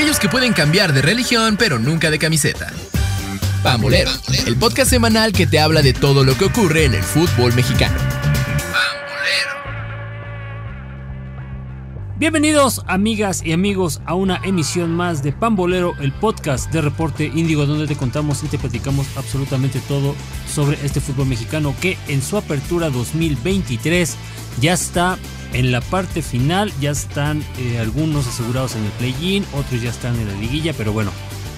aquellos que pueden cambiar de religión pero nunca de camiseta. Pambolero, el podcast semanal que te habla de todo lo que ocurre en el fútbol mexicano. Bienvenidos amigas y amigos a una emisión más de Pambolero, el podcast de Reporte Índigo donde te contamos y te platicamos absolutamente todo sobre este fútbol mexicano que en su apertura 2023 ya está en la parte final, ya están eh, algunos asegurados en el play-in, otros ya están en la liguilla, pero bueno,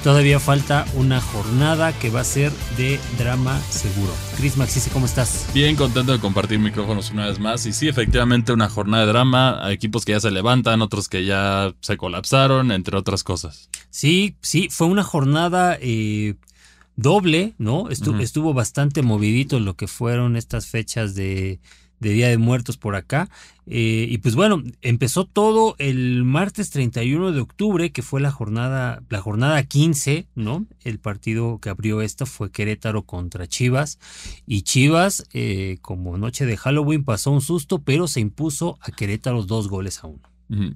Todavía falta una jornada que va a ser de drama seguro. Chris Maxise, ¿cómo estás? Bien contento de compartir micrófonos una vez más. Y sí, efectivamente, una jornada de drama. Hay equipos que ya se levantan, otros que ya se colapsaron, entre otras cosas. Sí, sí, fue una jornada eh, doble, ¿no? Estuvo bastante movidito lo que fueron estas fechas de de Día de Muertos por acá. Eh, y pues bueno, empezó todo el martes 31 de octubre, que fue la jornada, la jornada 15, ¿no? El partido que abrió esta fue Querétaro contra Chivas. Y Chivas, eh, como noche de Halloween, pasó un susto, pero se impuso a Querétaro dos goles a uno.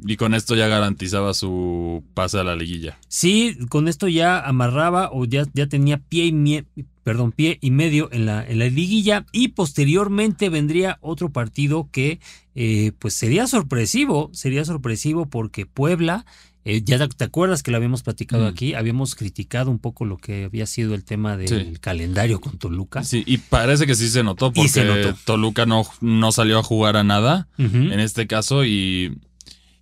Y con esto ya garantizaba su pase a la liguilla. Sí, con esto ya amarraba o ya, ya tenía pie y, perdón, pie y medio en la, en la liguilla. Y posteriormente vendría otro partido que eh, pues sería sorpresivo, sería sorpresivo porque Puebla, eh, ya te acuerdas que lo habíamos platicado aquí, habíamos criticado un poco lo que había sido el tema del calendario con Toluca. Sí, y parece que sí se notó porque Toluca no, no salió a jugar a nada en este caso y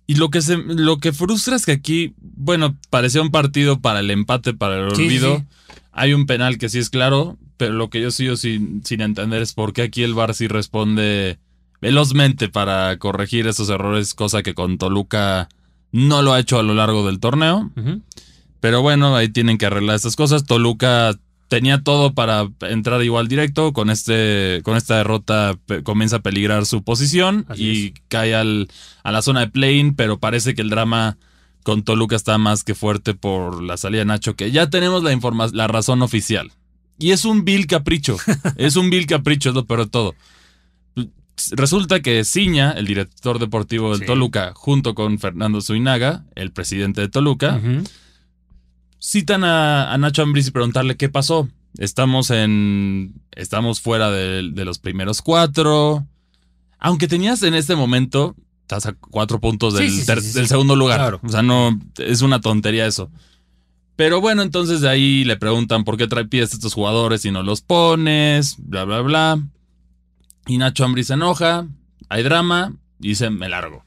y lo que, se, lo que frustra es que aquí, bueno, parecía un partido para el empate, para el olvido. Hay un penal que sí es claro, pero lo que yo sigo sin, sin entender es por qué aquí el Bar sí responde velozmente para corregir esos errores, cosa que con Toluca no lo ha hecho a lo largo del torneo. Pero bueno, ahí tienen que arreglar estas cosas. Toluca tenía todo para entrar igual directo. Con, este, con esta derrota comienza a peligrar su posición y cae al, a la zona de playing, pero parece que el drama con Toluca está más que fuerte por la salida de Nacho, que ya tenemos la, la razón oficial. Y es un vil capricho, es un vil capricho, es lo peor de todo. Resulta que Ciña, el director deportivo del Toluca, junto con Fernando Zuinaga, el presidente de Toluca, citan a, Nacho Ambriz y preguntarle qué pasó. Estamos en. Estamos fuera de, los primeros cuatro. Aunque tenías en este momento. Estás a cuatro puntos del, segundo lugar. O sea, no. Es una tontería eso. Pero bueno, entonces de ahí le preguntan por qué trae pies a estos jugadores y no los pones. Bla, bla, bla. Y Nacho Ambriz se enoja. Hay drama. Y dice, me largo.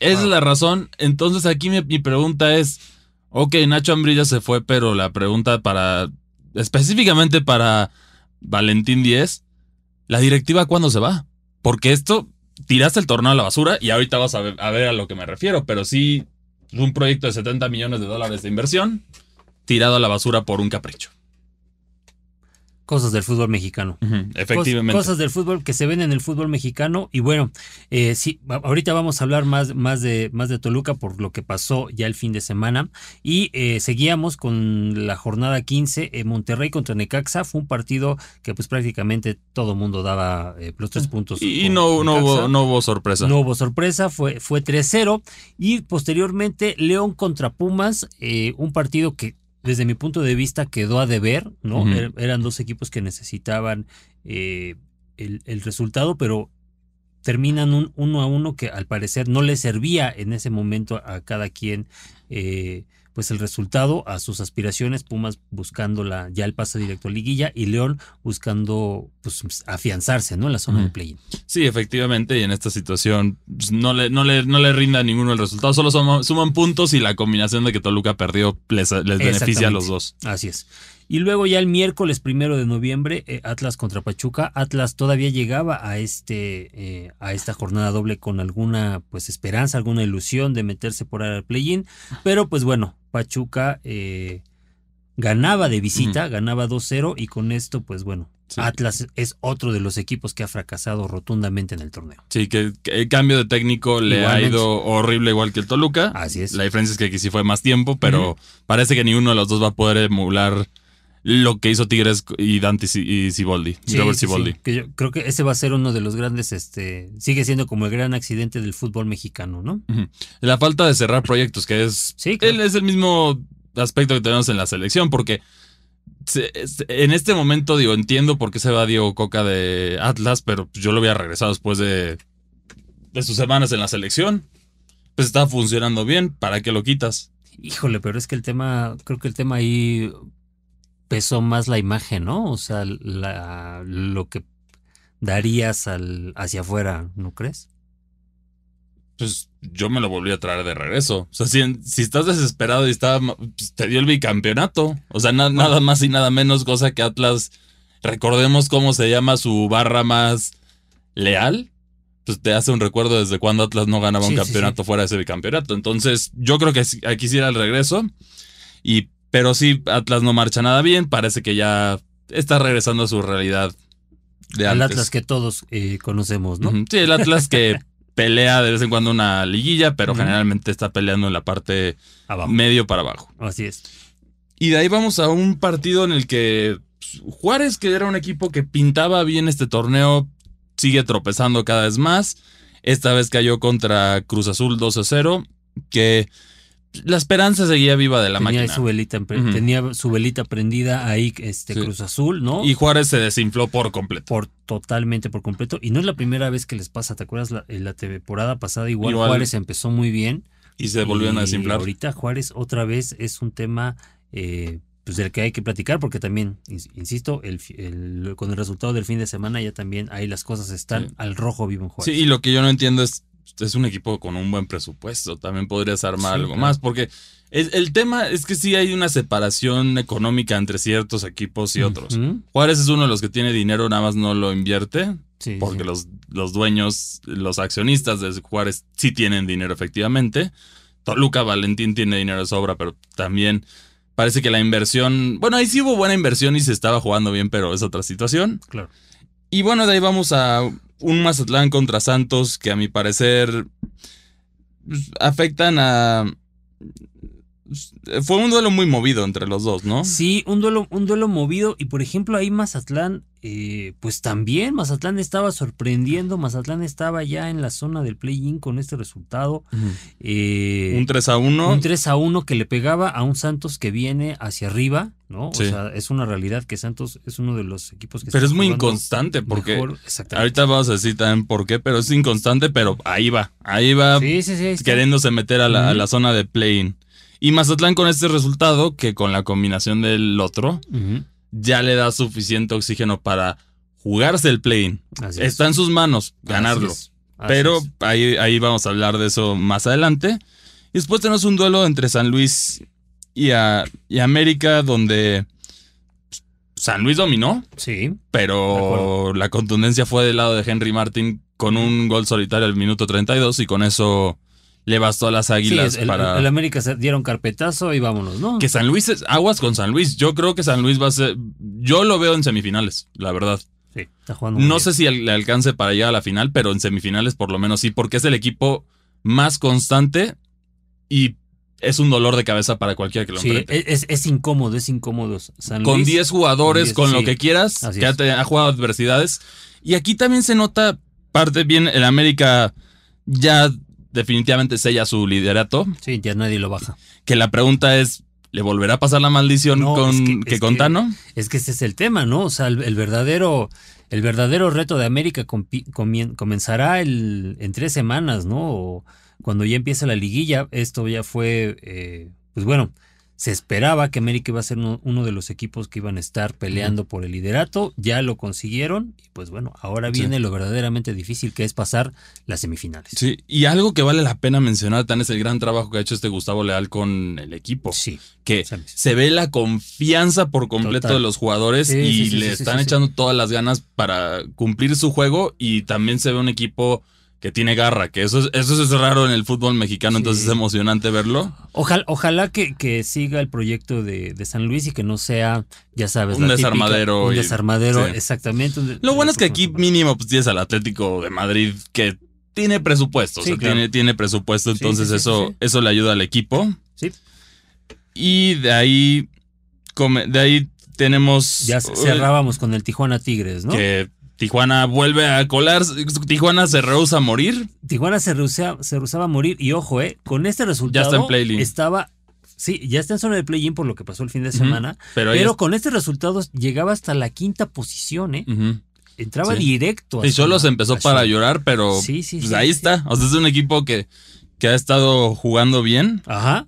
Esa es la razón. Entonces aquí mi pregunta es Ok, Nacho Ambrilla se fue, pero la pregunta para. específicamente para Valentín Díez, ¿la directiva cuándo se va? Porque esto tiraste el torneo a la basura y ahorita vas a ver, a ver a lo que me refiero, pero sí un proyecto de 70 millones de dólares de inversión tirado a la basura por un capricho. Cosas del fútbol mexicano. efectivamente. Cosas del fútbol que se ven en el fútbol mexicano. Y bueno, eh, sí, ahorita vamos a hablar más, más, de, más de Toluca por lo que pasó ya el fin de semana. Y eh, seguíamos con la jornada 15. Eh, Monterrey contra Necaxa. Fue un partido que pues prácticamente todo mundo daba los tres puntos. Y, no, no, hubo, no hubo sorpresa. No hubo sorpresa, fue, fue 3-0. Y posteriormente León contra Pumas. un partido que desde mi punto de vista quedó a deber, ¿no? Er, eran dos equipos que necesitaban eh, el, resultado, pero terminan un uno a uno que al parecer no le servía en ese momento a cada quien eh, pues el resultado a sus aspiraciones, Pumas buscando la, ya el paso directo a liguilla y León buscando pues, afianzarse ¿no? en la zona de play-in. Sí, efectivamente, y en esta situación pues, no, le, no, le, no le rinda ninguno el resultado, solo suman, puntos y la combinación de que Toluca perdió les, les beneficia a los dos. Así es. Y luego ya el miércoles primero de noviembre, eh, Atlas contra Pachuca. Atlas todavía llegaba a este eh, a esta jornada doble con alguna pues esperanza, alguna ilusión de meterse por el play-in. Pero pues bueno, Pachuca eh, ganaba de visita, ganaba 2-0 y con esto pues bueno, Atlas es otro de los equipos que ha fracasado rotundamente en el torneo. Sí, que, el cambio de técnico le ha ido horrible igual que el Toluca. Así es. La diferencia es que aquí sí fue más tiempo, pero parece que ninguno de los dos va a poder emular lo que hizo Tigres y Dante y Ciboldi, Robert Ciboldi. que yo creo que ese va a ser uno de los grandes, este, sigue siendo como el gran accidente del fútbol mexicano, ¿no? La falta de cerrar proyectos, que es, él es el mismo aspecto que tenemos en la selección, porque en este momento, digo, entiendo por qué se va Diego Coca de Atlas, pero yo lo había regresado después de, de sus semanas en la selección. Pues está funcionando bien, ¿para qué lo quitas? Híjole, pero es que el tema, creo que el tema ahí pesó más la imagen, ¿no? O sea, la, lo que darías al, hacia afuera, ¿no crees? Pues yo me lo volví a traer de regreso. O sea, si, estás desesperado y está, pues, te dio el bicampeonato. O sea, nada más y nada menos, cosa que Atlas, recordemos cómo se llama su barra más leal. Pues te hace un recuerdo desde cuando Atlas no ganaba un campeonato fuera de ese bicampeonato. Entonces, yo creo que aquí sí era el regreso. Y pero sí, Atlas no marcha nada bien. Parece que ya está regresando a su realidad de antes. El Atlas que todos eh, conocemos, ¿no? Sí, el Atlas que pelea de vez en cuando una liguilla, pero generalmente está peleando en la parte medio para abajo. Así es. Y de ahí vamos a un partido en el que pues, Juárez, que era un equipo que pintaba bien este torneo, sigue tropezando cada vez más. Esta vez cayó contra Cruz Azul 2 a 0, que la esperanza seguía viva de la tenía máquina. Su velita, Tenía su velita prendida ahí, este Cruz Azul, ¿no? Y Juárez se desinfló por completo. Por totalmente por completo. Y no es la primera vez que les pasa, ¿te acuerdas? La, la temporada pasada igual, Juárez empezó muy bien. Y se volvieron a desinflar. Ahorita Juárez otra vez es un tema eh, pues del que hay que platicar porque también, insisto, el, con el resultado del fin de semana ya también ahí las cosas están al rojo vivo en Juárez. Sí, y lo que yo no entiendo es es un equipo con un buen presupuesto. También podrías armar algo más. Porque el, tema es que sí hay una separación económica entre ciertos equipos y otros. Juárez es uno de los que tiene dinero, nada más no lo invierte. porque Los, los dueños, los accionistas de Juárez sí tienen dinero efectivamente. Toluca Valentín tiene dinero de sobra, pero también parece que la inversión. Bueno, ahí sí hubo buena inversión y se estaba jugando bien, pero es otra situación. Claro. Y bueno, de ahí vamos a un Mazatlán contra Santos que a mi parecer pues, afectan a... Fue un duelo muy movido entre los dos, ¿no? Sí, un duelo, un duelo movido. Y por ejemplo, ahí Mazatlán eh, pues también Mazatlán estaba sorprendiendo, Mazatlán estaba ya en la zona del play-in con este resultado. Eh, un 3 a 1. Un 3 a 1 que le pegaba a un Santos que viene hacia arriba, ¿no? O sea, es una realidad que Santos es uno de los equipos que Pero es muy inconstante porque ahorita vamos a decir también por qué, pero es inconstante, pero ahí va, ahí va queriéndose meter a la, zona de play-in. Y Mazatlán con este resultado, que con la combinación del otro, ya le da suficiente oxígeno para jugarse el play-in. Está en sus manos ganarlo. Pero ahí, ahí vamos a hablar de eso más adelante. Y después tenemos un duelo entre San Luis y, y América donde San Luis dominó. Sí. Pero la contundencia fue del lado de Henry Martin con un gol solitario al minuto 32 y con eso le bastó a las águilas para. El América se dieron carpetazo y vámonos, ¿no? Que San Luis es aguas con San Luis. Yo creo que San Luis va a ser. Yo lo veo en semifinales, la verdad. Sí, está jugando. No sé si le alcance para llegar a la final, pero en semifinales por lo menos sí, porque es el equipo más constante y es un dolor de cabeza para cualquiera que lo sí, Es, es, incómodo, es incómodo. con 10 jugadores, con, lo que quieras, que ha, ha jugado adversidades. Y aquí también se nota parte bien el América ya definitivamente sella su liderato. Sí, ya nadie lo baja. Que la pregunta es, ¿le volverá a pasar la maldición con, que, con Tano? Es que ese es el tema, ¿no? O sea, el, verdadero... El verdadero reto de América comenzará el, en tres semanas, ¿no? cuando ya empieza la liguilla. Esto ya fue, eh, pues bueno, se esperaba que América iba a ser uno, de los equipos que iban a estar peleando por el liderato, ya lo consiguieron y pues bueno, ahora viene lo verdaderamente difícil que es pasar las semifinales. Sí, y algo que vale la pena mencionar tan es el gran trabajo que ha hecho este Gustavo Leal con el equipo. Sí. Que se ve la confianza por completo de los jugadores y le están echando todas las ganas para cumplir su juego y también se ve un equipo que tiene garra, que eso es, eso es raro en el fútbol mexicano, entonces es emocionante verlo. Ojalá, ojalá que, que siga el proyecto de, San Luis y que no sea, ya sabes, un desarmadero. un desarmadero, exactamente. Lo bueno es que aquí mínimo pues tienes al Atlético de Madrid que tiene presupuesto, tiene, tiene presupuesto, entonces eso, eso le ayuda al equipo. Sí. Y de ahí, de ahí tenemos. Ya cerrábamos con el Tijuana Tigres, ¿no? Que Tijuana vuelve a colar. Tijuana se rehúsa a morir. Tijuana se rehusaba, se a morir. Y ojo, eh, con este resultado. Ya está en play Estaba. Sí, ya está en zona de play-in por lo que pasó el fin de semana. pero, con este resultado llegaba hasta la quinta posición, ¿eh? Entraba directo. Y solo se empezó para llorar, pero sí, sí, pues ahí está. O sea, es un equipo que, que ha estado jugando bien. Ajá.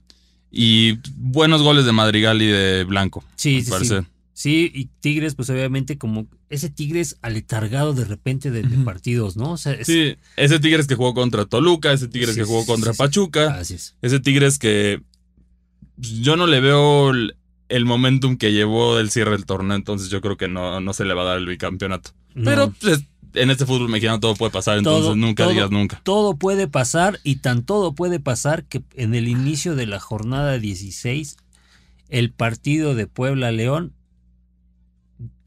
Y buenos goles de Madrigal y de Blanco. Sí, sí, sí. Sí, y Tigres, pues obviamente como ese Tigres aletargado de repente de, partidos, ¿no? Sí, ese Tigres que jugó contra Toluca, ese Tigres que jugó contra Pachuca, ese Tigres que pues, yo no le veo el, momentum que llevó del cierre del torneo, entonces yo creo que no, no se le va a dar el bicampeonato. Pero pues, en este fútbol mexicano todo puede pasar, entonces nunca digas nunca. Todo puede pasar y tan todo puede pasar que en el inicio de la jornada 16 el partido de Puebla León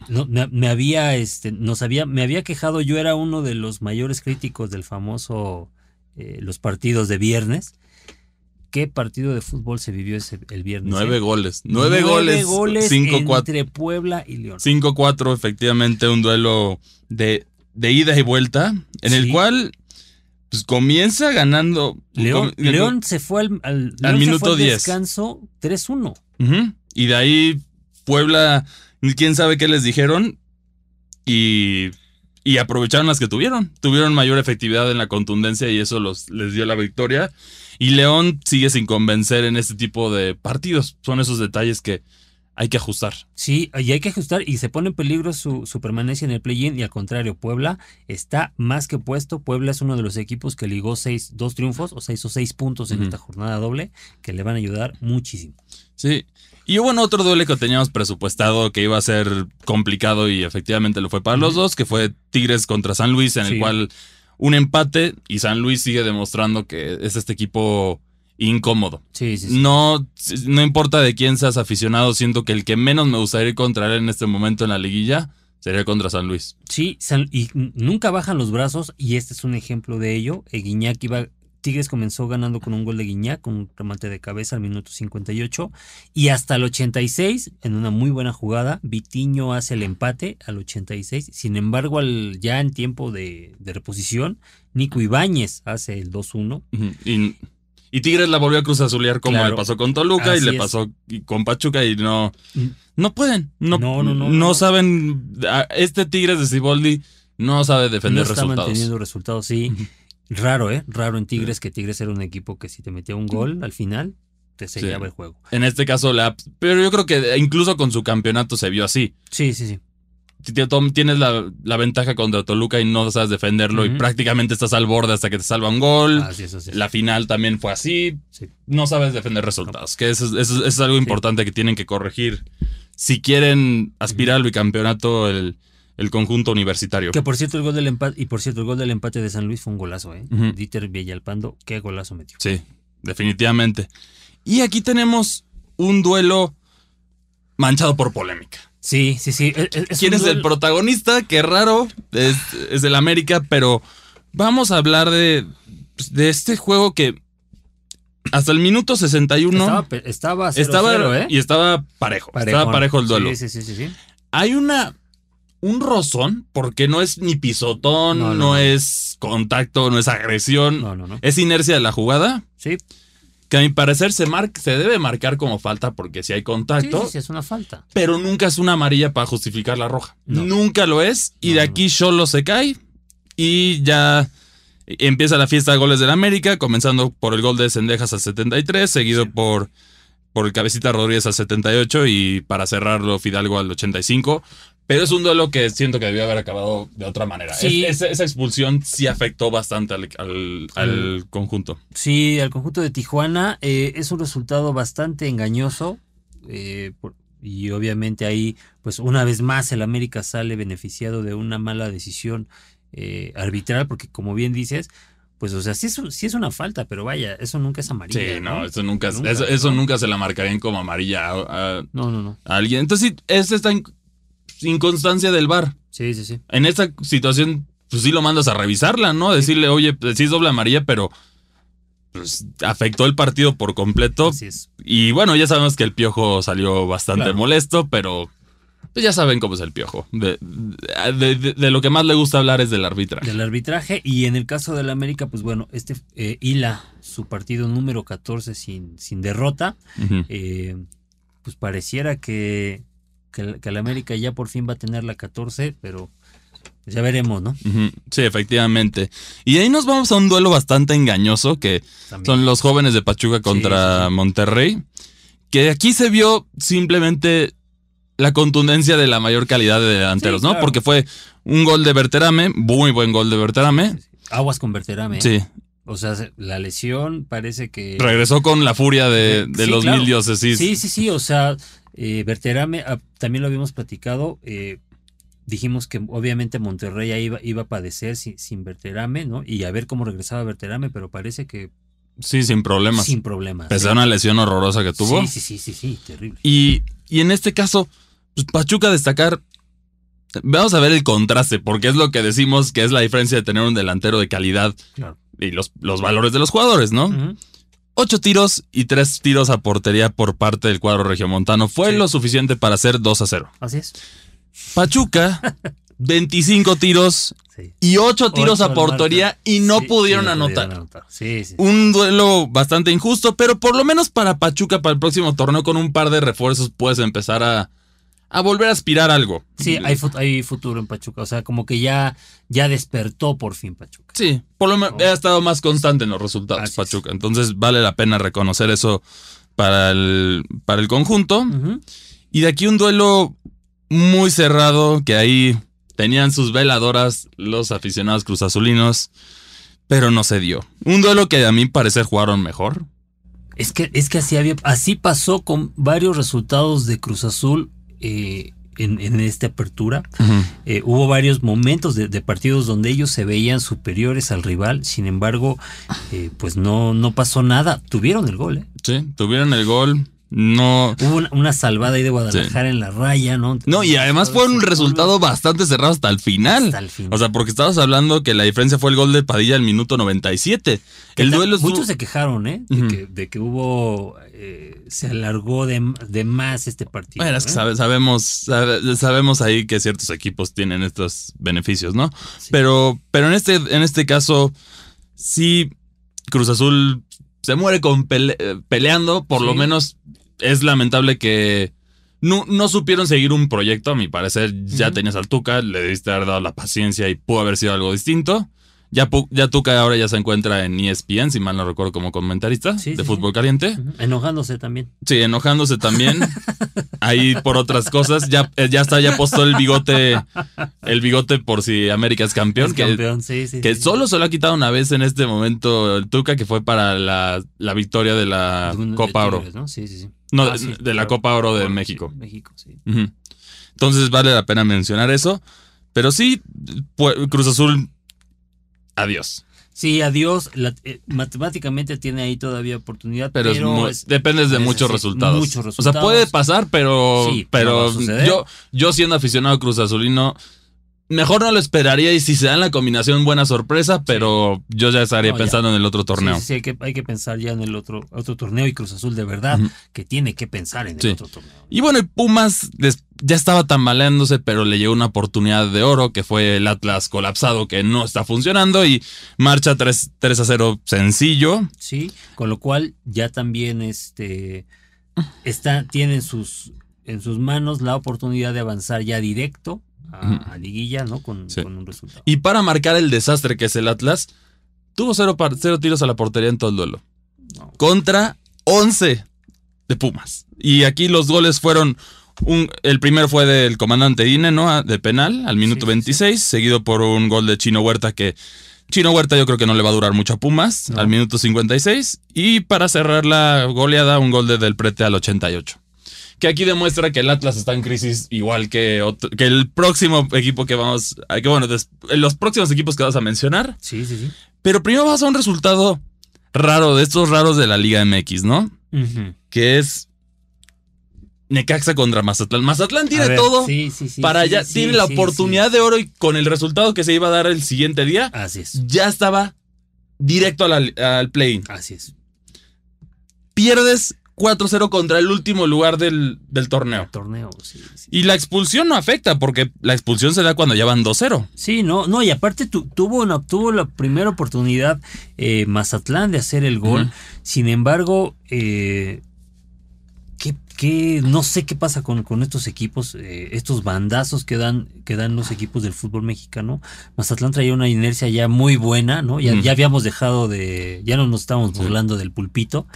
no, me, había, este, nos había, me había quejado, yo era uno de los mayores críticos del famoso, eh, los partidos de viernes. ¿Qué partido de fútbol se vivió ese, el viernes? Nueve eh? goles. Nueve, goles. goles entre Puebla y León. 5-4, efectivamente, un duelo de, de, ida y vuelta, en el cual pues, comienza ganando. León, León se fue al, al, minuto 10. descanso 3-1. Y de ahí Puebla quién sabe qué les dijeron y, y aprovecharon las que tuvieron. Tuvieron mayor efectividad en la contundencia y eso los, les dio la victoria. Y León sigue sin convencer en este tipo de partidos. Son esos detalles que hay que ajustar. Sí, y hay que ajustar y se pone en peligro su, su permanencia en el play-in y al contrario, Puebla está más que puesto. Puebla es uno de los equipos que ligó seis, dos triunfos, o sea, hizo seis puntos en esta jornada doble que le van a ayudar muchísimo. Sí, y hubo otro duelo que teníamos presupuestado que iba a ser complicado y efectivamente lo fue para los dos, que fue Tigres contra San Luis, en el cual un empate y San Luis sigue demostrando que es este equipo incómodo. Sí, sí, No, no importa de quién seas aficionado, siento que el que menos me gustaría ir contra él en este momento en la liguilla sería contra San Luis. Sí, y nunca bajan los brazos y este es un ejemplo de ello. Guiñac iba Tigres comenzó ganando con un gol de Guiñac, con un remate de cabeza al minuto 58. Y hasta el 86, en una muy buena jugada, Vitiño hace el empate al 86. Sin embargo, al, ya en tiempo de, reposición, Nico Ibáñez hace el 2-1. y, Tigres la volvió a cruz azulear como le pasó con Toluca y le pasó con Pachuca y no, mm. no pueden. No, no, no, no, saben. Este Tigres de Ciboldi no sabe defender no está resultados. manteniendo resultados, sí. Raro, ¿eh? Raro en Tigres, que Tigres era un equipo que si te metía un gol al final, te sellaba el juego. En este caso, la, pero yo creo que incluso con su campeonato se vio así. Sí, sí, sí. Tienes la, ventaja contra Toluca y no sabes defenderlo y prácticamente estás al borde hasta que te salva un gol. La final también fue así. No sabes defender resultados, que eso, es algo importante que tienen que corregir. Si quieren aspirar al bicampeonato, el, el conjunto universitario. Que por cierto, el gol del empate, y por cierto, el gol del empate de San Luis fue un golazo, ¿eh? Dieter Villalpando, qué golazo metió. Sí, definitivamente. Y aquí tenemos un duelo manchado por polémica. Sí, sí, sí. ¿Quién es el protagonista? Qué raro. Es, es el América, pero vamos a hablar de, de este juego que hasta el minuto 61 estaba, estaba, estaba ¿eh? y estaba parejo. Estaba parejo el duelo. Sí, sí, sí, sí, Hay una un rozón, porque no es ni pisotón, no, es contacto, no es agresión, no, no, no. es inercia de la jugada. Sí. Que a mi parecer se, se debe marcar como falta porque si hay contacto. Sí, sí, es una falta. Pero nunca es una amarilla para justificar la roja. Nunca lo es. Y de aquí solo se cae y ya empieza la fiesta de goles del América, comenzando por el gol de Cendejas al 73, seguido por por el cabecita Rodríguez al 78 y para cerrarlo Fidalgo al 85. Pero es un duelo que siento que debió haber acabado de otra manera. esa, expulsión sí afectó bastante al, conjunto. Sí, al conjunto de Tijuana. Eh, es un resultado bastante engañoso. Eh, y obviamente ahí, pues una vez más, el América sale beneficiado de una mala decisión eh, arbitral, porque como bien dices, pues o sea, sí es, sí es una falta, pero vaya, eso nunca es amarilla. Sí, no, eso nunca, eso, nunca se la marcarían como amarilla a, no, no, no. alguien. Entonces, sí, este está inconstancia del bar. Sí, sí, sí. En esta situación, pues sí lo mandas a revisarla, ¿no? Decirle, oye, pues, sí es doble amarilla, pero pues, afectó el partido por completo. Así es. Y bueno, ya sabemos que el piojo salió bastante molesto, pero pues ya saben cómo es el piojo. De, lo que más le gusta hablar es del arbitraje. Del arbitraje. Y en el caso del América, pues bueno, este eh, Hila, su partido número 14 sin, sin derrota, eh, pues pareciera que, que, el América ya por fin va a tener la 14, pero ya veremos, ¿no? Sí, efectivamente. Y ahí nos vamos a un duelo bastante engañoso, que son los jóvenes de Pachuca contra Monterrey. Que aquí se vio simplemente la contundencia de la mayor calidad de delanteros, ¿no? Porque fue un gol de Berterame, muy buen gol de Berterame. Aguas con Berterame. ¿eh? Sí. O sea, la lesión parece que... Regresó con la furia de, los mil dioses. Sí, sí, sí. O sea, eh, Berterame, ah, también lo habíamos platicado, eh, dijimos que obviamente Monterrey iba, iba a padecer sin, sin Berterame, ¿no? Y a ver cómo regresaba Berterame, pero parece que Sí, sin problemas. Sin problemas. Pese a una lesión horrorosa que tuvo. Sí, sí, sí, sí, sí terrible. Y, y en este caso, pues Pachuca destacar. Vamos a ver el contraste, porque es lo que decimos que es la diferencia de tener un delantero de calidad y los, los, valores de los jugadores, ¿no? Ocho tiros y tres tiros a portería por parte del cuadro regiomontano. Fue lo suficiente para hacer 2 a 0. Así es. Pachuca, 25 tiros y 8 tiros a portería y no pudieron anotar. Un duelo bastante injusto, pero por lo menos para Pachuca, para el próximo torneo, con un par de refuerzos, puedes empezar a, a volver a aspirar algo. Sí, hay, hay, futuro en Pachuca. O sea, como que ya, ya despertó por fin Pachuca. Sí, por lo menos ha estado más constante en los resultados Pachuca. Entonces vale la pena reconocer eso para el, para el conjunto. Y de aquí un duelo muy cerrado que ahí tenían sus veladoras los aficionados cruzazulinos, pero no se dio. Un duelo que a mí parece jugaron mejor. Es que, es que así, había, así pasó con varios resultados de Cruz Azul eh, en, esta apertura. Eh, hubo varios momentos de, partidos donde ellos se veían superiores al rival, sin embargo, eh, pues no, no pasó nada. Tuvieron el gol, ¿eh? Sí, tuvieron el gol. No. Hubo una, salvada ahí de Guadalajara en la raya, ¿no? No, y además fue un resultado bastante cerrado hasta el final. Hasta el final. O sea, porque estabas hablando que la diferencia fue el gol de Padilla al minuto 97. El duelo Muchos se quejaron, ¿eh? De, que, hubo. Eh, se alargó de, más este partido. Bueno, es que ¿eh? sabemos, sabemos ahí que ciertos equipos tienen estos beneficios, ¿no? Pero, pero en, este, en este caso, sí, Cruz Azul se muere con peleando, por lo menos es lamentable que no, no, supieron seguir un proyecto, a mi parecer ya tenías al Tuca, le debiste haber dado la paciencia y pudo haber sido algo distinto. Ya, ya Tuca ahora ya se encuentra en ESPN, si mal no recuerdo, como comentarista de fútbol caliente. Enojándose también. Sí, enojándose también. Ahí por otras cosas. Ya, eh, ya está, ya postó el bigote, el bigote por si América es campeón. que, campeón, sí, sí. Que solo se lo ha quitado una vez en este momento el Tuca, que fue para la, victoria de la Copa Oro. ¿no? Sí, sí, sí. No, ah, de, la Copa Oro de México. México, sí. Entonces vale la pena mencionar eso. Pero sí, Cruz Azul adiós. Sí, adiós. Eh, matemáticamente tiene ahí todavía oportunidad, pero, dependes de muchos resultados. O sea, puede pasar, pero, pero yo, yo siendo aficionado Cruz Azulino, Mejor no lo esperaría y si se da la combinación, buena sorpresa, pero yo ya estaría pensando en el otro torneo. Sí, hay, que, hay que pensar ya en el otro, otro torneo y Cruz Azul de verdad que tiene que pensar en el otro torneo. Y bueno, el Pumas ya estaba tambaleándose, pero le llegó una oportunidad de oro que fue el Atlas colapsado que no está funcionando y marcha 3, 3 a 0 sencillo. Sí, con lo cual ya también este, está, tiene sus, en sus manos la oportunidad de avanzar ya directo a, liguilla, ¿no? Con, un resultado. Y para marcar el desastre que es el Atlas, tuvo cero, cero tiros a la portería en todo el duelo. Contra 11 de Pumas. Y aquí los goles fueron. Un, el primero fue del comandante Ine, ¿no? De penal, al minuto 26, seguido por un gol de Chino Huerta que. Chino Huerta yo creo que no le va a durar mucho a Pumas, al minuto 56. Y para cerrar la goleada, un gol de Del Prete al 88 que aquí demuestra que el Atlas está en crisis igual que, que el próximo equipo que vamos, que bueno, los próximos equipos que vas a mencionar. Sí, sí, sí. Pero primero vas a un resultado raro, de estos raros de la Liga MX, ¿no? Que es Necaxa contra Mazatlán. Mazatlán tiene todo sí, sí, sí, para allá, tiene la oportunidad de oro y con el resultado que se iba a dar el siguiente día, Así es. ya estaba directo al, al play. Así es. Pierdes 4-0 contra el último lugar del, torneo. torneo Y la expulsión no afecta, porque la expulsión se da cuando ya van 2-0. Sí, no, no, y aparte tuvo, una, tuvo la primera oportunidad eh, Mazatlán de hacer el gol. Sin embargo, eh, que no sé qué pasa con, con estos equipos, eh, estos bandazos que dan, que dan los equipos del fútbol mexicano. Mazatlán traía una inercia ya muy buena, ¿no? Ya, ya habíamos dejado de, ya no nos estábamos burlando del pulpito,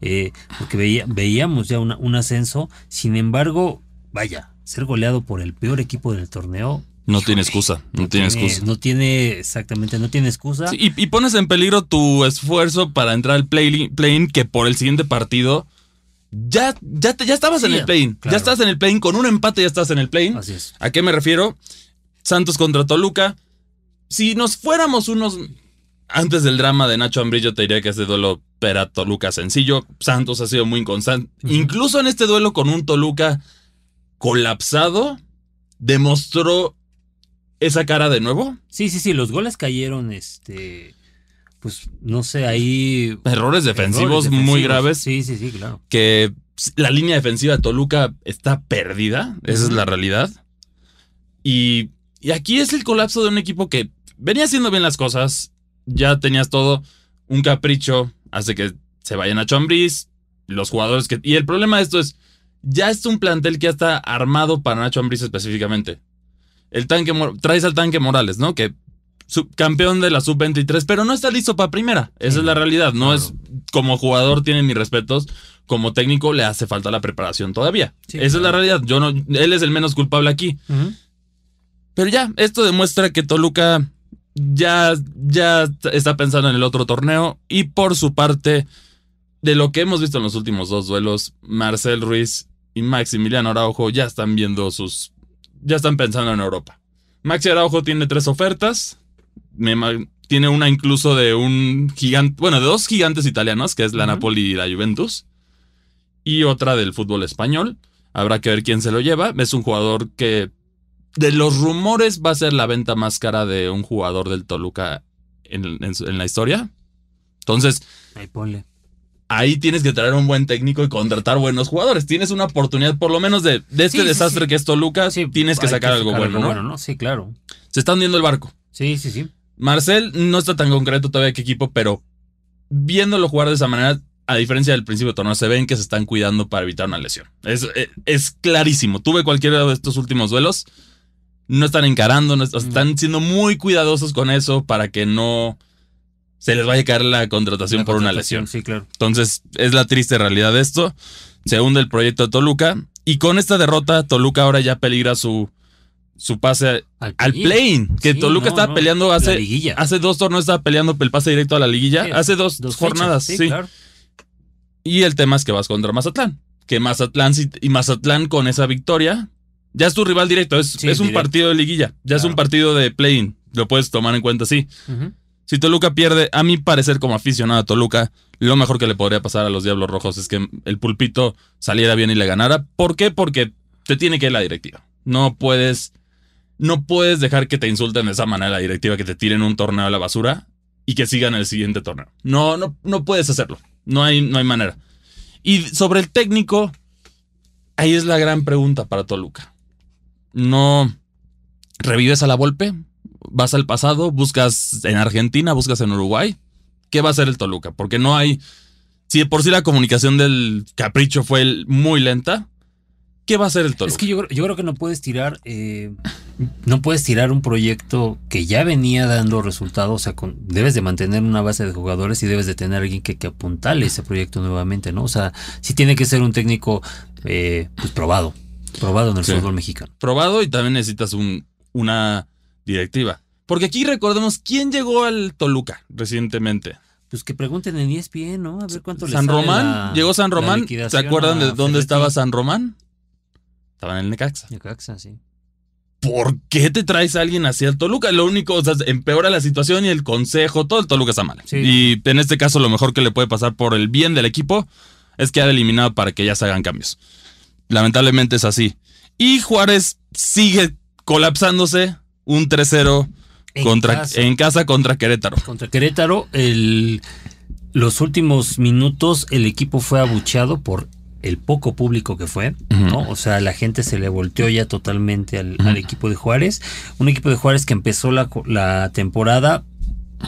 eh, porque veía, veíamos ya un ascenso. Sin embargo, vaya, ser goleado por el peor equipo del torneo. No tiene excusa, no, tiene, excusa. No tiene, exactamente, no tiene excusa. y, y, pones en peligro tu esfuerzo para entrar al play-in, que por el siguiente partido ya, ya, ya estabas en el play Ya estás en el play Con un empate ya estás en el play Así es. ¿A qué me refiero? Santos contra Toluca. Si nos fuéramos unos. Antes del drama de Nacho Ambrillo, te diría que ese duelo era Toluca sencillo. Santos ha sido muy inconstante. Incluso en este duelo con un Toluca colapsado, demostró esa cara de nuevo. Sí, sí, sí. Los goles cayeron, este pues no sé, ahí... Errores defensivos, muy graves. Sí, sí, sí, claro. Que la línea defensiva de Toluca está perdida, esa es la realidad. Y, y, aquí es el colapso de un equipo que venía haciendo bien las cosas, ya tenías todo, un capricho, hace que se vayan a Chambris, los jugadores que... Y el problema de esto es, ya es un plantel que ya está armado para Nacho Ambriz específicamente. El tanque, traes al tanque Morales, ¿no? Que campeón de la sub-23, pero no está listo para primera. Esa es la realidad. No es como jugador tiene mis respetos, como técnico le hace falta la preparación todavía. Esa es la realidad. Yo no, él es el menos culpable aquí. Pero ya, esto demuestra que Toluca ya, ya está pensando en el otro torneo y por su parte, de lo que hemos visto en los últimos dos duelos, Marcel Ruiz y Maximiliano Araujo ya están viendo sus, ya están pensando en Europa. Maxi Araujo tiene tres ofertas, tiene una incluso de un gigante, bueno, de dos gigantes italianos, que es la Napoli y la Juventus, y otra del fútbol español. Habrá que ver quién se lo lleva. Es un jugador que, de los rumores, va a ser la venta más cara de un jugador del Toluca en, la historia. Entonces, ahí, ponle. ahí tienes que traer un buen técnico y contratar buenos jugadores. Tienes una oportunidad, por lo menos, de, este desastre que es Toluca. tienes que sacar algo bueno, ¿no? Bueno, ¿no? Sí, claro. Se está hundiendo el barco. Sí, sí, sí. Marcel no está tan concreto todavía qué equipo, pero viéndolo jugar de esa manera, a diferencia del principio de torneo, se ven que se están cuidando para evitar una lesión. Es, eh, es, clarísimo. Tuve cualquiera de estos últimos duelos. No están encarando, no, están siendo muy cuidadosos con eso para que no se les vaya a caer la contratación por una lesión. Sí, claro. Entonces, es la triste realidad de esto. Se hunde el proyecto de Toluca. Y con esta derrota, Toluca ahora ya peligra su su pase al, play que Toluca estaba peleando hace, hace dos torneos, estaba peleando el pase directo a la liguilla, hace dos, jornadas, sí. Y el tema es que vas contra Mazatlán, que Mazatlán y Mazatlán con esa victoria, ya es tu rival directo, es, es un partido de liguilla, ya es un partido de play lo puedes tomar en cuenta así. Si Toluca pierde, a mi parecer como aficionado a Toluca, lo mejor que le podría pasar a los Diablos Rojos es que el pulpito saliera bien y le ganara. ¿Por qué? Porque te tiene que ir la directiva. No puedes no puedes dejar que te insulten de esa manera la directiva, que te tiren un torneo a la basura y que sigan el siguiente torneo. No, no, no puedes hacerlo. No hay, no hay manera. Y sobre el técnico, ahí es la gran pregunta para Toluca. No revives a la Volpe, vas al pasado, buscas en Argentina, buscas en Uruguay. ¿Qué va a hacer el Toluca? Porque no hay. Si por sí la comunicación del capricho fue muy lenta, ¿qué va a hacer el Toluca? Es que yo, creo que no puedes tirar, eh, no puedes tirar un proyecto que ya venía dando resultados, o sea, debes de mantener una base de jugadores y debes de tener alguien que, que apuntale ese proyecto nuevamente, ¿no? O sea, sí tiene que ser un técnico eh, pues probado, probado en el fútbol mexicano. Probado y también necesitas un, una directiva. Porque aquí recordemos quién llegó al Toluca recientemente. Pues que pregunten en ESPN, ¿no? A ver cuánto San Román, llegó San Román. ¿Se acuerdan de dónde estaba San Román? Estaban en el Necaxa. Necaxa, sí. ¿Por qué te traes a alguien así al Toluca? Lo único, o sea, empeora la situación y el consejo, todo el Toluca está mal. Y en este caso, lo mejor que le puede pasar por el bien del equipo es que ha eliminado para que ya se hagan cambios. Lamentablemente es así. Y Juárez sigue colapsándose un 3-0 en, contra, casa. en casa contra Querétaro. Contra Querétaro, el los últimos minutos el equipo fue abucheado por el poco público que fue, ¿no? O sea, la gente se le volteó ya totalmente al, equipo de Juárez. Un equipo de Juárez que empezó la, la temporada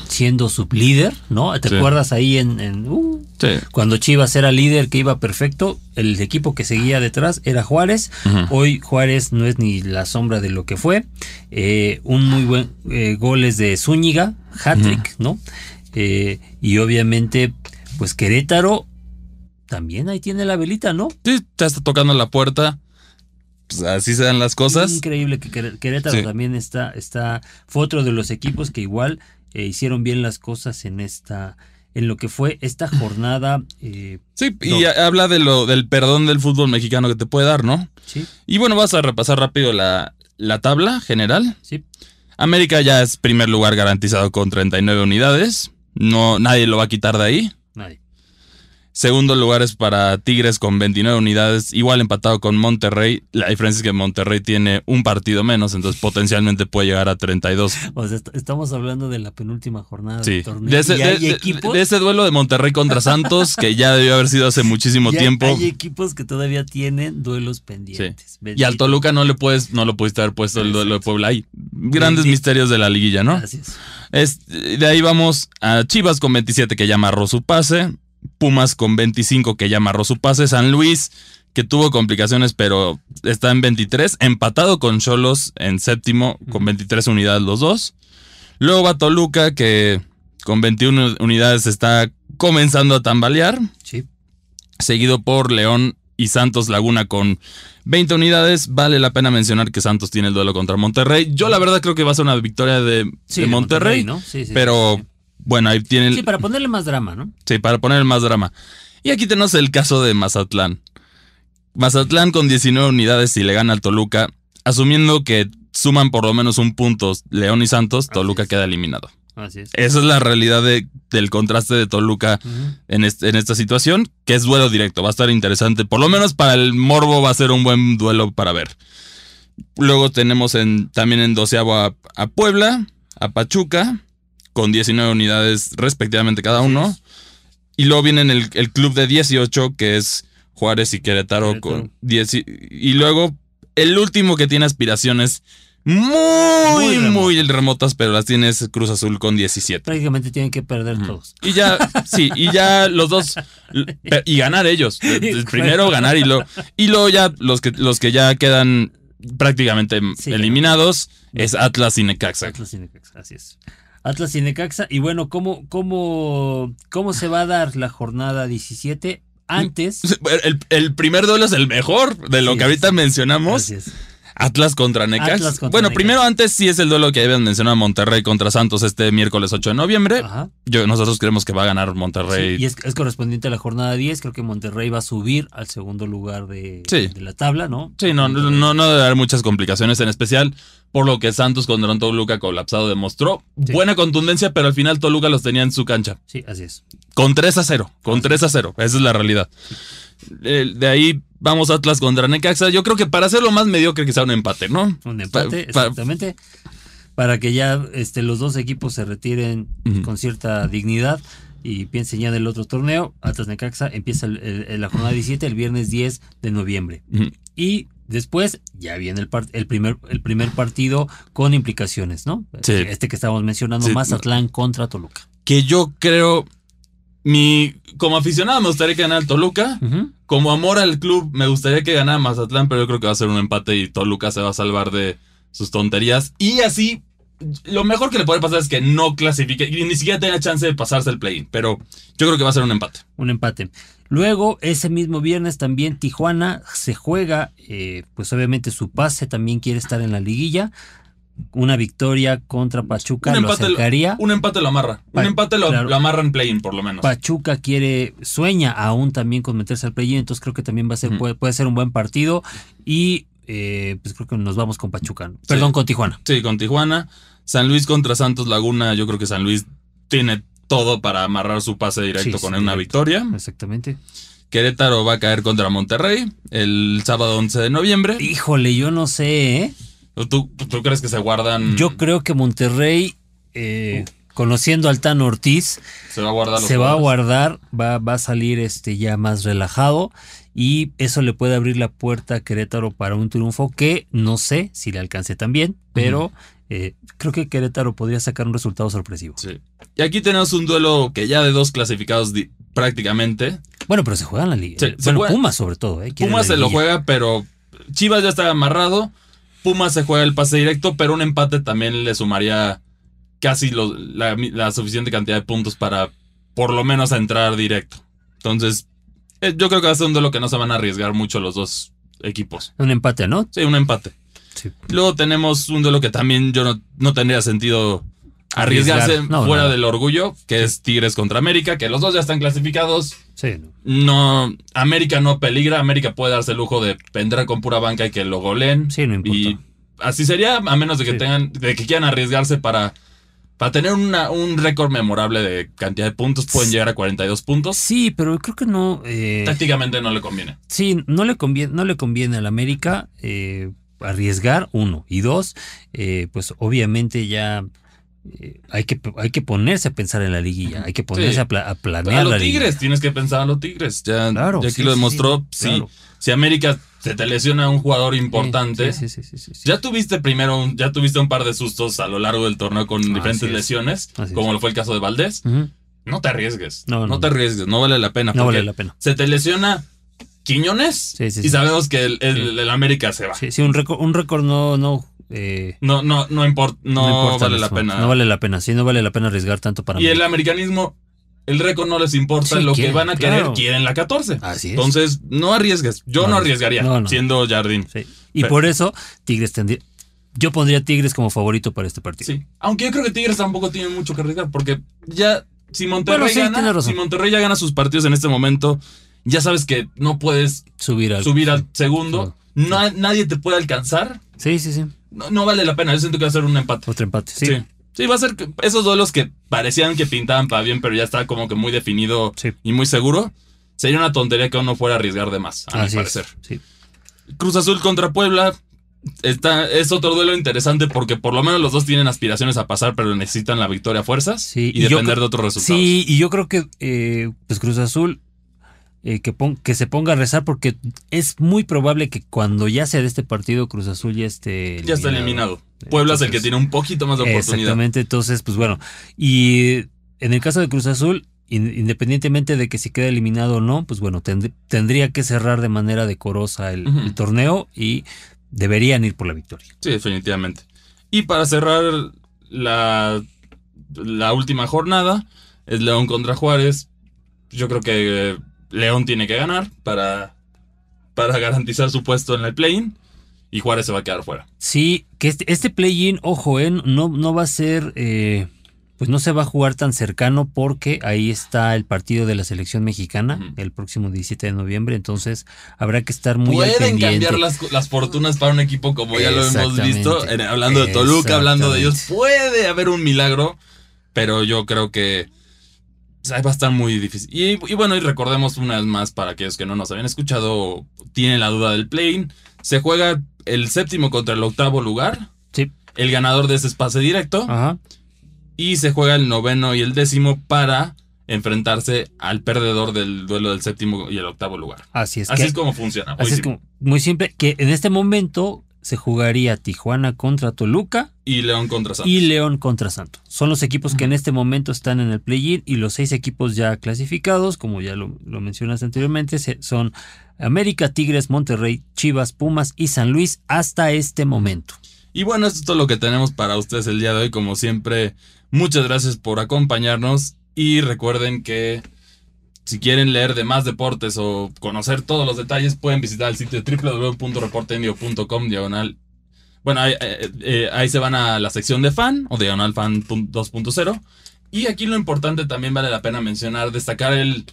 siendo sublíder, ¿no? ¿Te acuerdas ahí en, uh, cuando Chivas era líder que iba perfecto? El equipo que seguía detrás era Juárez. Hoy Juárez no es ni la sombra de lo que fue. Eh, un muy buen eh, goles de Zúñiga, hat-trick, ¿no? Eh, y obviamente, pues Querétaro también ahí tiene la velita, ¿no? Sí, está tocando la puerta. Pues así se dan las cosas. Increíble que Querétaro también está, está, fue otro de los equipos que igual eh, hicieron bien las cosas en esta, en lo que fue esta jornada. Eh, sí, y habla de lo, del perdón del fútbol mexicano que te puede dar, ¿no? Sí. Y bueno, vas a repasar rápido la, la tabla general. Sí. América ya es primer lugar garantizado con 39 unidades. No, nadie lo va a quitar de ahí. Segundo lugar es para Tigres con 29 unidades, igual empatado con Monterrey. La diferencia es que Monterrey tiene un partido menos, entonces potencialmente puede llegar a 32. O sea, estamos hablando de la penúltima jornada sí. del torneo. De ese, de, ese, duelo de Monterrey contra Santos, que ya debió haber sido hace muchísimo tiempo. Hay equipos que todavía tienen duelos pendientes. Y al Toluca no le puedes, no lo pudiste haber puesto el duelo de Puebla. Hay grandes misterios de la liguilla, ¿no? Así es. De ahí vamos a Chivas con 27 que ya amarró su pase. Pumas con 25 que ya amarró su pase. San Luis que tuvo complicaciones pero está en 23. Empatado con Cholos en séptimo con 23 unidades los dos. Luego va Toluca que con 21 unidades está comenzando a tambalear. Sí. Seguido por León y Santos Laguna con 20 unidades. Vale la pena mencionar que Santos tiene el duelo contra Monterrey. Yo la verdad creo que va a ser una victoria de, Monterrey, ¿no? sí, pero bueno, ahí tienen. Sí, para ponerle más drama, ¿no? Sí, para ponerle más drama. Y aquí tenemos el caso de Mazatlán. Mazatlán con 19 unidades y le gana al Toluca, asumiendo que suman por lo menos un punto León y Santos, Toluca queda eliminado. Así es. Esa es la realidad del contraste de Toluca en, en esta situación, que es duelo directo. Va a estar interesante. Por lo menos para el Morbo va a ser un buen duelo para ver. Luego tenemos en, también en doceavo a Puebla, a Pachuca, con 19 unidades respectivamente cada uno. Y luego viene el, el, club de 18, que es Juárez y Querétaro, con 10. Y, luego el último que tiene aspiraciones muy, muy, remotas, pero las tiene es Cruz Azul con 17. Prácticamente tienen que perder todos. Y ya, sí, y ya los dos. Y ganar ellos. Primero ganar y luego. Y luego ya los que, los que ya quedan prácticamente eliminados es Atlas y Necaxa. Atlas y Necaxa, así es. Atlas y Necaxa. Y bueno, ¿cómo, cómo, cómo se va a dar la jornada 17? Antes. El, primer duelo es el mejor de lo que ahorita mencionamos. Atlas contra Necaxa. bueno, primero antes sí es el duelo que habían mencionado Monterrey contra Santos este miércoles 8 de noviembre. Yo, nosotros creemos que va a ganar Monterrey. y es, correspondiente a la jornada 10. Creo que Monterrey va a subir al segundo lugar de, de la tabla, ¿no? Sí, no, no, no debe haber muchas complicaciones, en especial por lo que Santos contra un Toluca colapsado demostró. Buena contundencia, pero al final Toluca los tenía en su cancha. Sí, así es. Con 3 a 0, con 3 a 0, esa es la realidad. De ahí vamos Atlas contra Necaxa. Yo creo que para hacerlo más mediocre que sea un empate, ¿no? Un empate, exactamente. Para que ya este, los dos equipos se retiren con cierta dignidad y piensen ya del otro torneo. Atlas Necaxa empieza la jornada 17 el viernes 10 de noviembre. Y después ya viene el, el, primer, el primer partido con implicaciones, ¿no? Este que estábamos mencionando, Mazatlán contra Toluca. Que yo creo, mi, como aficionado me gustaría que ganara Toluca. Como amor al club me gustaría que ganara Mazatlán, pero yo creo que va a ser un empate y Toluca se va a salvar de sus tonterías. Y así, lo mejor que le puede pasar es que no clasifique y ni siquiera tenga chance de pasarse el play-in. Pero yo creo que va a ser un empate. Un empate. Luego, ese mismo viernes también Tijuana se juega, eh, pues obviamente su pase también quiere estar en la liguilla una victoria contra Pachuca un lo acercaría. un empate lo amarra. un empate lo, amarra en play-in, por lo menos. Pachuca quiere, sueña aún también con meterse al play-in, entonces creo que también va a ser, puede, ser un buen partido. Y eh, pues creo que nos vamos con Pachuca. Perdón, con Tijuana. Sí, con Tijuana. San Luis contra Santos Laguna, yo creo que San Luis tiene todo para amarrar su pase directo con una victoria. Exactamente. Querétaro va a caer contra Monterrey el sábado 11 de noviembre. Híjole, yo no sé, ¿eh? ¿Tú, crees que se guardan? Yo creo que Monterrey, eh, conociendo al Tan Ortiz, se va a guardar. se va a guardar, va, va a salir este ya más relajado y eso le puede abrir la puerta a Querétaro para un triunfo que no sé si le alcance también, pero eh, creo que Querétaro podría sacar un resultado sorpresivo. Sí. Y aquí tenemos un duelo que ya de dos clasificados prácticamente. Bueno, pero se juega en la liga. bueno, Pumas sobre todo. ¿eh? Pumas se lo juega, pero Chivas ya está amarrado. Pumas se juega el pase directo, pero un empate también le sumaría casi la, suficiente cantidad de puntos para por lo menos entrar directo. Entonces, eh, yo creo que va a ser un duelo que no se van a arriesgar mucho los dos equipos. Un empate, ¿no? Sí, un empate. Luego tenemos un duelo que también yo no, tendría sentido arriesgarse fuera del orgullo, que es Tigres contra América, que los dos ya están clasificados. Sí. No, América no peligra, América puede darse el lujo de vendrá con pura banca y que lo goleen. Sí, no importa. Y así sería, a menos de que tengan, de que quieran arriesgarse para para tener una, un récord memorable de cantidad de puntos, pueden llegar a 42 puntos. Sí, pero creo que no. Eh, Tácticamente no le conviene. Sí, no le conviene, no le conviene al América eh, arriesgar, uno. Y dos, eh, pues obviamente ya. hay, que, hay que ponerse a pensar en la liguilla, hay que ponerse a, planear. a los Tigres, tienes que pensar a los Tigres. Ya, claro, ya aquí lo demostró. Sí, Si América se te lesiona un jugador importante. Sí, sí, sí, ya tuviste primero, un, ya tuviste un par de sustos a lo largo del torneo con diferentes lesiones, como lo fue el caso de Valdés. No te arriesgues. No, te arriesgues, no vale la pena. No vale la pena. Se te lesiona Quiñones y sabemos que el, América se va. Sí, sí, un récord, un récord no, no eh, no, no, no, importa, no, vale la pena. No vale la pena, sí, no vale la pena arriesgar tanto para Y el americanismo el récord no les importa, lo que van a querer, quieren la 14. Así es. Entonces, no arriesgues. Yo no, arriesgaría siendo Jardín. Y por eso, Tigres tendría. Yo pondría Tigres como favorito para este partido. Sí. Aunque yo creo que Tigres tampoco tiene mucho que arriesgar, porque ya, si Monterrey gana, si Monterrey ya gana sus partidos en este momento, ya sabes que no puedes subir al, subir al segundo. No, nadie te puede alcanzar. Sí, sí, sí. No, vale la pena. Yo siento que va a ser un empate. Otro empate, sí. Sí, va a ser esos duelos que parecían que pintaban para bien, pero ya está como que muy definido y muy seguro. Sería una tontería que uno fuera a arriesgar de más, a mi parecer. Cruz Azul contra Puebla. Está, es otro duelo interesante porque por lo menos los dos tienen aspiraciones a pasar, pero necesitan la victoria a fuerzas y, depender de otros resultados. Sí, y yo creo que eh, pues Cruz Azul eh, que, que, se ponga a rezar porque es muy probable que cuando ya sea de este partido Cruz Azul ya esté ya está eliminado. Puebla es el que tiene un poquito más de oportunidad. Exactamente, entonces pues bueno, y en el caso de Cruz Azul, independientemente de que si queda eliminado o no, pues bueno, tendría que cerrar de manera decorosa el, torneo y deberían ir por la victoria. Sí, definitivamente. Y para cerrar la, la última jornada, es León contra Juárez. Yo creo que León tiene que ganar para, para garantizar su puesto en el play-in y Juárez se va a quedar fuera. Sí, que este, este play-in, ojo, eh, no, no va a ser, eh, pues no se va a jugar tan cercano porque ahí está el partido de la selección mexicana el próximo 17 de noviembre, entonces habrá que estar muy Pueden cambiar las, las, fortunas para un equipo como ya lo hemos visto, hablando de Toluca, hablando de ellos, puede haber un milagro, pero yo creo que va a estar muy difícil. Y, bueno, y recordemos una vez más para aquellos que no nos habían escuchado, tienen la duda del play Se juega el séptimo contra el octavo lugar. Sí. El ganador de ese espacio directo. Ajá. Y se juega el noveno y el décimo para enfrentarse al perdedor del duelo del séptimo y el octavo lugar. Así es. Así es como funciona. Así es como, muy simple. Que en este momento se jugaría Tijuana contra Toluca. Y León contra Santos. Y León contra Santos. Son los equipos que en este momento están en el play-in y los seis equipos ya clasificados, como ya lo, lo mencionaste anteriormente, son América, Tigres, Monterrey, Chivas, Pumas y San Luis hasta este momento. Y bueno, esto es todo lo que tenemos para ustedes el día de hoy. Como siempre, muchas gracias por acompañarnos y recuerden que si quieren leer de más deportes o conocer todos los detalles, pueden visitar el sitio www.reportendio.com diagonal. Bueno, ahí, eh, eh, ahí, se van a la sección de fan o diagonal fan 2.0. Y aquí lo importante también vale la pena mencionar, destacar el,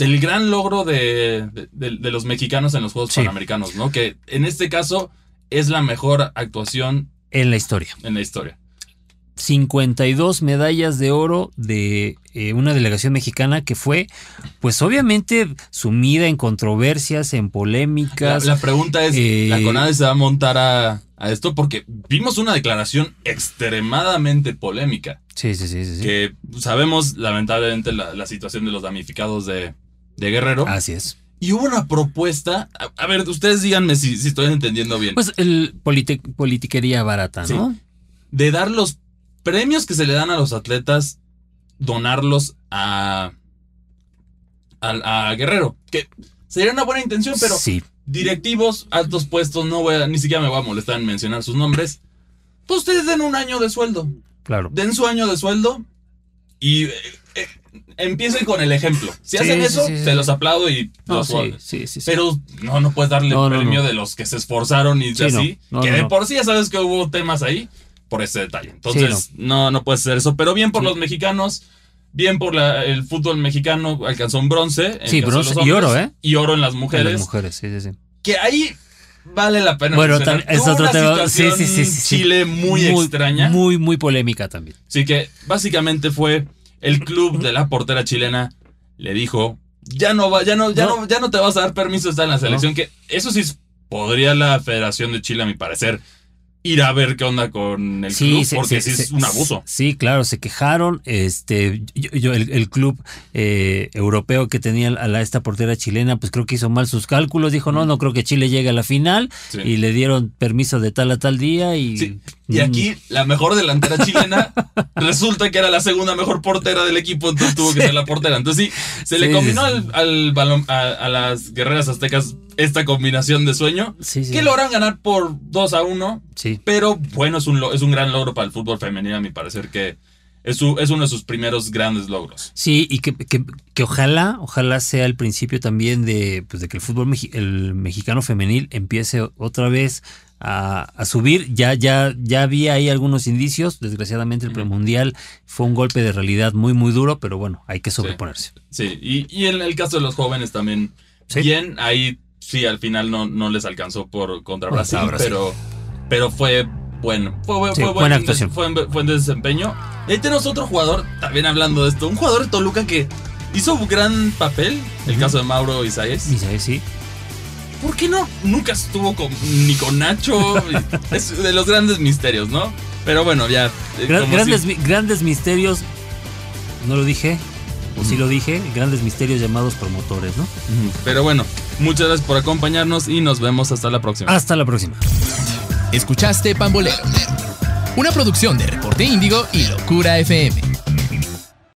el gran logro de, los mexicanos en los Juegos Panamericanos, ¿no? Que en este caso es la mejor actuación en la historia. En la historia. 52 medallas de oro de eh, una delegación mexicana que fue, pues obviamente, sumida en controversias, en polémicas. La, pregunta es, ¿la eh, CONADE se va a montar a, esto? Porque vimos una declaración extremadamente polémica. Sí, sí, sí, sí. Que sabemos, lamentablemente, la, situación de los damnificados de, Guerrero. Así es. Y hubo una propuesta. A, ver, ustedes díganme si, estoy entendiendo bien. Pues el politiquería barata, ¿no? de dar los premios que se le dan a los atletas, donarlos a, a, Guerrero. Que sería una buena intención, pero sí. directivos, altos puestos, no voy a, ni siquiera me voy a molestar en mencionar sus nombres. Pues ustedes den un año de sueldo. Claro. Den su año de sueldo y eh, eh, empiecen con el ejemplo. Si hacen eso, se los aplaudo y los sí, sí, Pero no, no puedes darle el premio de los que se esforzaron y así. que de por sí ya sabes que hubo temas ahí por ese detalle. Entonces, no. no, puede ser eso. Pero bien por los mexicanos, bien por el fútbol mexicano, alcanzó un bronce. Sí, bronce y oro, ¿eh? Y oro en las mujeres. En las mujeres, sí, sí, sí. Que ahí vale la pena. Bueno, es otro tema. Sí, sí, sí, Chile muy, extraña. Muy, muy polémica también. Sí, que básicamente fue el club de la portera chilena le dijo, ya no va, ya no, ya no, ya no te vas a dar permiso de estar en la selección, que eso sí podría la Federación de Chile, a mi parecer, ir a ver qué onda con el club, porque sí es un abuso. Sí, claro, se quejaron. Este, yo, el, club eh, europeo que tenía a la, esta portera chilena, pues creo que hizo mal sus cálculos. Dijo, no, no creo que Chile llegue a la final. Y le dieron permiso de tal a tal día. Y, y aquí, la mejor delantera chilena resulta que era la segunda mejor portera del equipo, entonces tuvo que ser la portera. Entonces sí, se le combinó al, balón, a, las guerreras aztecas esta combinación de sueño. Que logran ganar por 2 a 1. Sí. Pero bueno, es un, es un gran logro para el fútbol femenino, a mi parecer, que es, es uno de sus primeros grandes logros. Sí, y que, que, ojalá, ojalá sea el principio también de, pues de que el fútbol el mexicano femenil empiece otra vez a, subir. Ya, ya, ya había ahí algunos indicios. Desgraciadamente el premundial fue un golpe de realidad muy, muy duro, pero bueno, hay que sobreponerse. Sí, Y, y, en el caso de los jóvenes también, bien, ahí sí, al final no, no les alcanzó por contra Brasil, pero, pero fue bueno. Fue, fue, buena actuación. Fue, fue en desempeño. Y ahí tenemos otro jugador, también hablando de esto, un jugador de Toluca que hizo un gran papel, el caso de Mauro Isaías. Isaías, sí. ¿Por qué no? Nunca estuvo con, ni con Nacho. es de los grandes misterios, ¿no? Pero bueno, ya. Eh, grandes, grandes misterios. No lo dije. O sí lo dije. Grandes misterios llamados promotores, ¿no? Pero bueno, muchas gracias por acompañarnos y nos vemos hasta la próxima. Hasta la próxima. Escuchaste Pambolero. Una producción de Reporte Índigo y Locura FM.